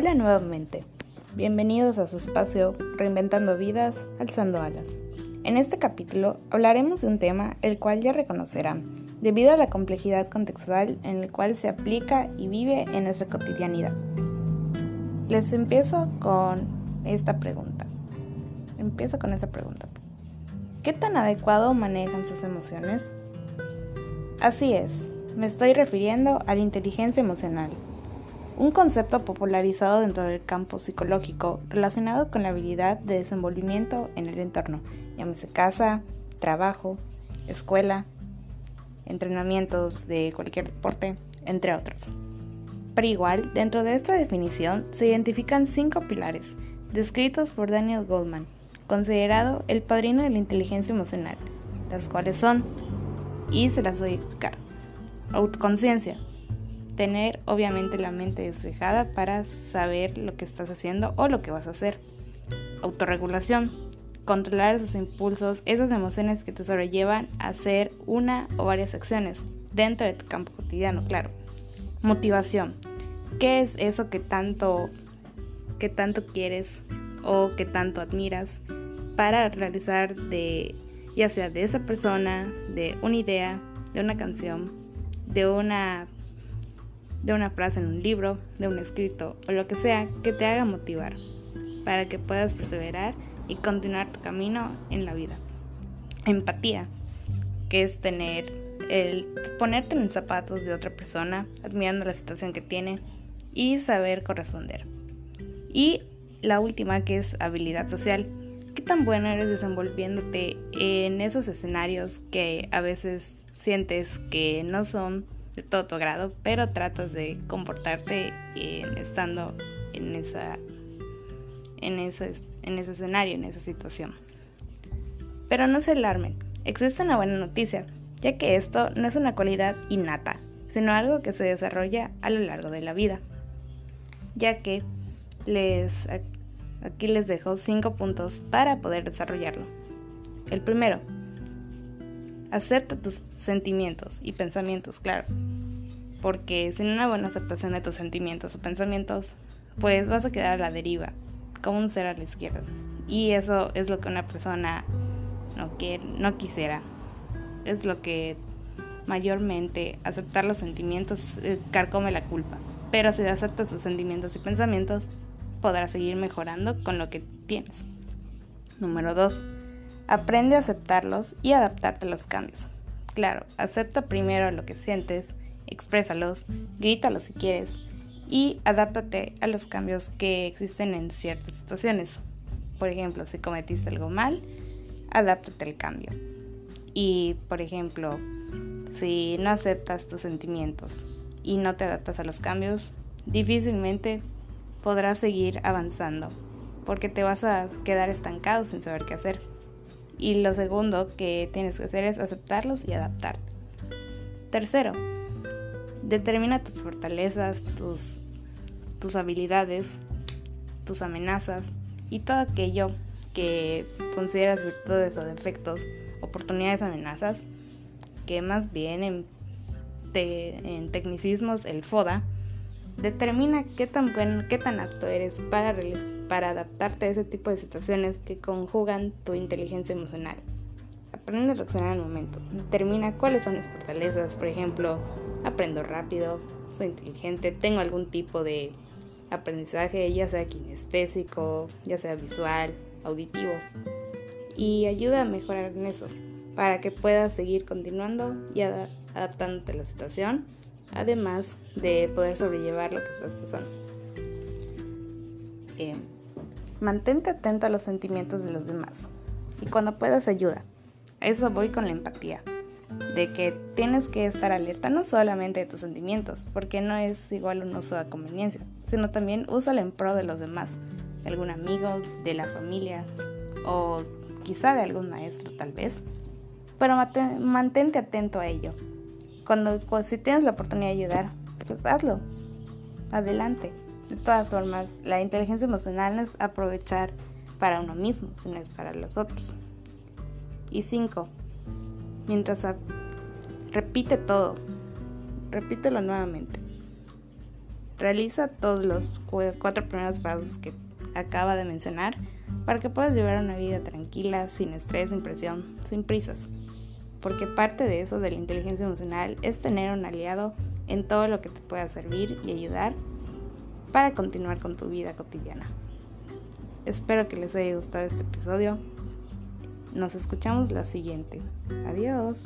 Hola nuevamente. Bienvenidos a su espacio Reinventando vidas, alzando alas. En este capítulo hablaremos de un tema el cual ya reconocerán, debido a la complejidad contextual en el cual se aplica y vive en nuestra cotidianidad. Les empiezo con esta pregunta. Empiezo con esta pregunta. ¿Qué tan adecuado manejan sus emociones? Así es, me estoy refiriendo a la inteligencia emocional, un concepto popularizado dentro del campo psicológico relacionado con la habilidad de desenvolvimiento en el entorno, llámese casa, trabajo, escuela, entrenamientos de cualquier deporte, entre otros. Pero igual, dentro de esta definición se identifican cinco pilares, descritos por Daniel Goldman, considerado el padrino de la inteligencia emocional, las cuales son, y se las voy a explicar. Autoconciencia, tener obviamente la mente despejada para saber lo que estás haciendo o lo que vas a hacer. Autorregulación. Controlar esos impulsos, esas emociones que te sobrellevan a hacer una o varias acciones dentro de tu campo cotidiano, claro. Motivación. ¿Qué es eso que tanto que tanto quieres o que tanto admiras para realizar de ya sea de esa persona, de una idea, de una canción, de una de una frase en un libro, de un escrito o lo que sea que te haga motivar para que puedas perseverar y continuar tu camino en la vida. Empatía, que es tener el ponerte en los zapatos de otra persona, admirando la situación que tiene y saber corresponder. Y la última que es habilidad social. ¿Qué tan bueno eres desenvolviéndote en esos escenarios que a veces sientes que no son de todo tu grado, pero tratas de comportarte estando en esa en ese, en ese escenario, en esa situación. Pero no se alarmen, existe una buena noticia, ya que esto no es una cualidad innata, sino algo que se desarrolla a lo largo de la vida. Ya que les aquí les dejo cinco puntos para poder desarrollarlo. El primero, Acepta tus sentimientos y pensamientos, claro. Porque sin una buena aceptación de tus sentimientos o pensamientos, pues vas a quedar a la deriva, como un ser a la izquierda. Y eso es lo que una persona no, quiere, no quisiera. Es lo que mayormente aceptar los sentimientos eh, carcome la culpa. Pero si aceptas tus sentimientos y pensamientos, podrás seguir mejorando con lo que tienes. Número 2 Aprende a aceptarlos y adaptarte a los cambios. Claro, acepta primero lo que sientes, exprésalos, grítalos si quieres y adáptate a los cambios que existen en ciertas situaciones. Por ejemplo, si cometiste algo mal, adáptate al cambio. Y, por ejemplo, si no aceptas tus sentimientos y no te adaptas a los cambios, difícilmente podrás seguir avanzando, porque te vas a quedar estancado sin saber qué hacer. Y lo segundo que tienes que hacer es aceptarlos y adaptarte. Tercero, determina tus fortalezas, tus, tus habilidades, tus amenazas y todo aquello que consideras virtudes o defectos, oportunidades amenazas, que más bien en, en tecnicismos el FODA Determina qué tan bueno, qué tan apto eres para, para adaptarte a ese tipo de situaciones que conjugan tu inteligencia emocional. Aprende a reaccionar al momento. Determina cuáles son mis fortalezas. Por ejemplo, aprendo rápido, soy inteligente, tengo algún tipo de aprendizaje, ya sea kinestésico, ya sea visual, auditivo. Y ayuda a mejorar en eso, para que puedas seguir continuando y adaptándote a la situación además de poder sobrellevar lo que estás pasando. Eh, mantente atento a los sentimientos de los demás y cuando puedas ayuda. A eso voy con la empatía, de que tienes que estar alerta no solamente de tus sentimientos, porque no es igual un uso de conveniencia, sino también úsalo en pro de los demás, de algún amigo, de la familia o quizá de algún maestro tal vez. Pero mantente atento a ello, cuando, si tienes la oportunidad de ayudar, pues hazlo. Adelante. De todas formas, la inteligencia emocional no es aprovechar para uno mismo, sino es para los otros. Y cinco, mientras repite todo, repítelo nuevamente. Realiza todos los cuatro primeros pasos que acaba de mencionar para que puedas llevar una vida tranquila, sin estrés, sin presión, sin prisas. Porque parte de eso de la inteligencia emocional es tener un aliado en todo lo que te pueda servir y ayudar para continuar con tu vida cotidiana. Espero que les haya gustado este episodio. Nos escuchamos la siguiente. Adiós.